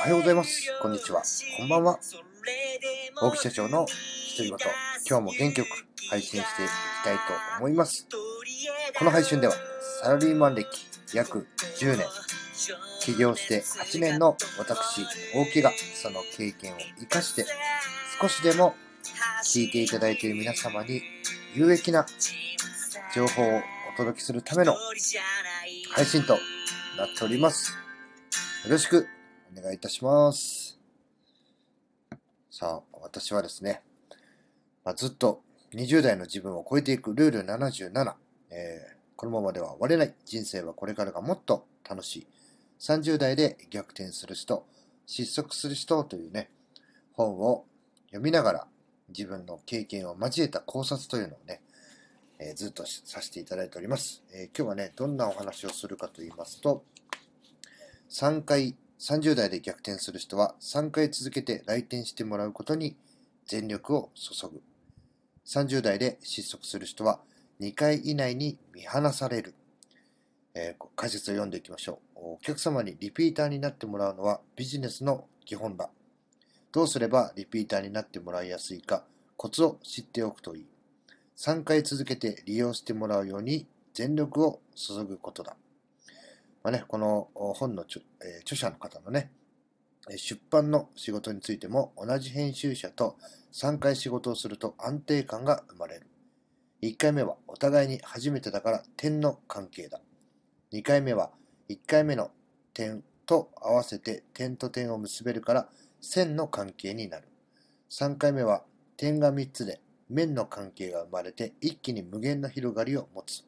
おはようございます。こんにちは。こんばんは。大木社長の独り言。今日も元気よく配信していきたいと思います。この配信では、サラリーマン歴約10年、起業して8年の私、大木がその経験を活かして、少しでも聞いていただいている皆様に有益な情報をお届けするための配信となっております。よろしくお願いいたします。さあ、私はですね、まあ、ずっと20代の自分を超えていくルール77、えーこのままでは終われない。人生はこれからがもっと楽しい。30代で逆転する人失速する人というね本を読みながら自分の経験を交えた考察というのをね、えーずっとさせていただいております、えー今日はねどんなお話をするかと言いますと3回30代で逆転する人は3回続けて来店してもらうことに全力を注ぐ。30代で失速する人は2回以内に見放される、えー解説を読んでいきましょう。お客様にリピーターになってもらうのはビジネスの基本だどうすればリピーターになってもらいやすいかコツを知っておくといい。3回続けて利用してもらうように全力を注ぐことだ。まあね、この本の著,、えー著者の方のね、出版の仕事についても同じ編集者と3回仕事をすると安定感が生まれる。1回目はお互いに初めてだから点の関係だ。2回目は1回目の点と合わせて点と点を結べるから線の関係になる。3回目は点が3つで面の関係が生まれて一気に無限の広がりを持つ。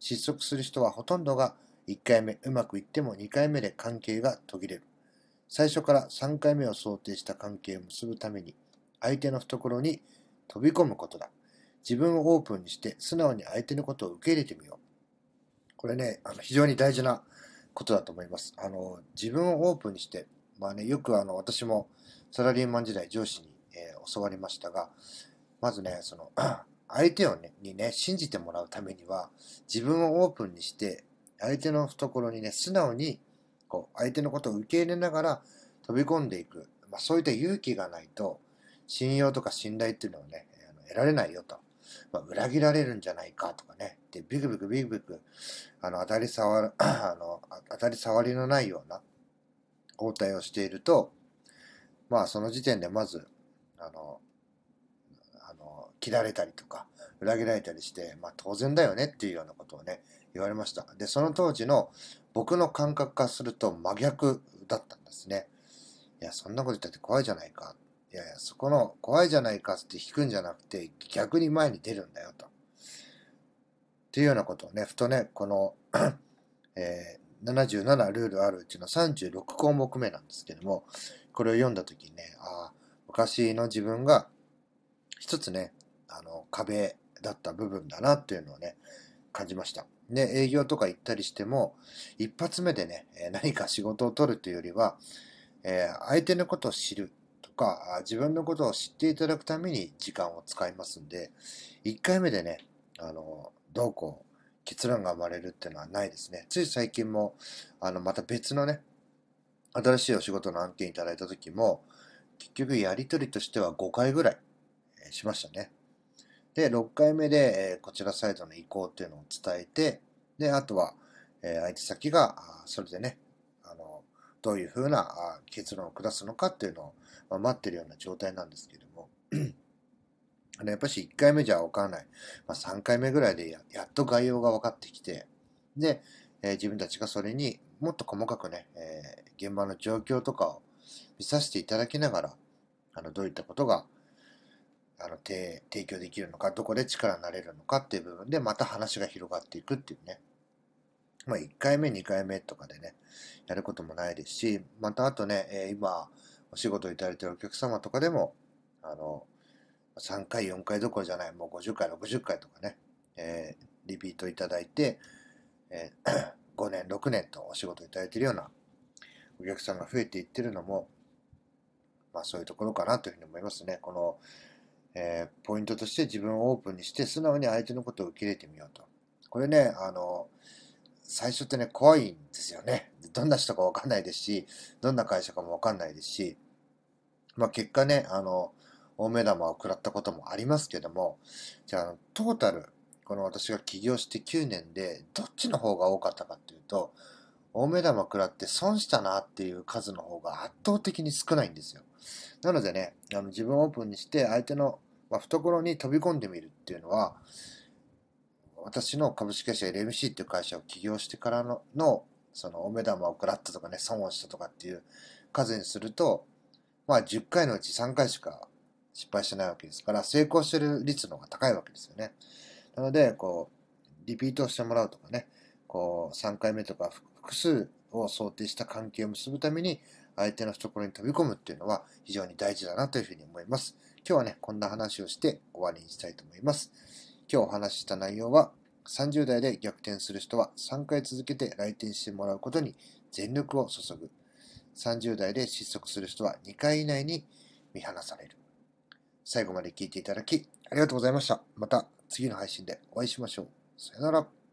失速する人はほとんどが1回目うまくいっても2回目で関係が途切れる。最初から3回目を想定した関係を結ぶために相手の懐に飛び込むことだ。自分をオープンにして素直に相手のことを受け入れてみよう。これね、あの非常に大事なことだと思います。あの自分をオープンにして、まあね、よくあの私もサラリーマン時代上司に、えー教わりましたが、まずね、その 相手をねにね、信じてもらうためには自分をオープンにして相手の懐にね、素直にこう相手のことを受け入れながら飛び込んでいく、まあ、そういった勇気がないと信用とか信頼っていうのをね、得られないよと。まあ、裏切られるんじゃないかとかね。で、ビクビクビクビク、あの、当たり障る、あの、当たり障りのないような応対をしていると、まあ、その時点でまず、あの、あの、切られたりとか、裏切られたりして、まあ、当然だよねっていうようなことをね、言われました。で、その当時の僕の感覚からすると真逆だったんですね。いや、そんなこと言ったって怖いじゃないか。いやいや、そこの怖いじゃないかって引くんじゃなくて、逆に前に出るんだよと。っていうようなことをね、ふとね、この、えー77ルールあるうちの36項目目なんですけども、これを読んだ時にね、ああ、昔の自分が一つね、あの、壁だった部分だなっていうのをね、感じました。で、営業とか行ったりしても、一発目でね、何か仕事を取るというよりは、えー相手のことを知るとか、自分のことを知っていただくために時間を使いますんで、1回目でね、あの、どうこう、結論が生まれるっていうのはないですね。つい最近も、あの、また別のね、新しいお仕事の案件いただいた時も、結局やりとりとしては5回ぐらい、しましたね。で、6回目で、えこちらサイドの意向っていうのを伝えて、で、あとは、え相手先が、それでね、あの、どういうふうな結論を下すのかっていうのを、ま待ってるような状態なんですけども、あのやっぱし1回目じゃ分からない、まあ、3回目ぐらいでややっと概要が分かってきて、で、えー自分たちがそれにもっと細かくね、えー現場の状況とかを見させていただきながら、あのどういったことがあの提供できるのか、どこで力になれるのかっていう部分で、また話が広がっていくっていうね。まあ、1回目、2回目とかでね、やることもないですし、またあとね、えー今、お仕事いただいてるお客様とかでも、あの、3回、4回どころじゃない、もう50回、60回とかね、えーリピートいただいて、えー 5年、6年とお仕事いただいてるようなお客さんが増えていってるのも、まあそういうところかなというふうに思いますね。この、ポイントとして自分をオープンにして素直に相手のことを受け入れてみようと。これね、あの、最初ってね、怖いんですよね。どんな人かわかんないですし、どんな会社かもわかんないですし、まあ結果ね、あの、大目玉を食らったこともありますけども、じゃあ、トータル、この私が起業して9年で、どっちの方が多かったかっていうと、大目玉食らって損したなっていう数の方が圧倒的に少ないんですよ。なのでね、あの自分をオープンにして相手の、まあ、懐に飛び込んでみるっていうのは、私の株式会社 LMC っていう会社を起業してからののそのお目玉を食らったとかね、損をしたとかっていう数にすると、まあ10回のうち3回しか失敗してないわけですから、成功してる率の方が高いわけですよね。なので、こう、リピートしてもらうとかね、こう、3回目とか複数を想定した関係を結ぶために、相手の懐に飛び込むっていうのは非常に大事だなというふうに思います。今日はね、こんな話をして終わりにしたいと思います。今日お話しした内容は、30代で逆転する人は3回続けて来店してもらうことに全力を注ぐ。30代で失速する人は2回以内に見放される。最後まで聞いていただきありがとうございました。また次の配信でお会いしましょう。さよなら。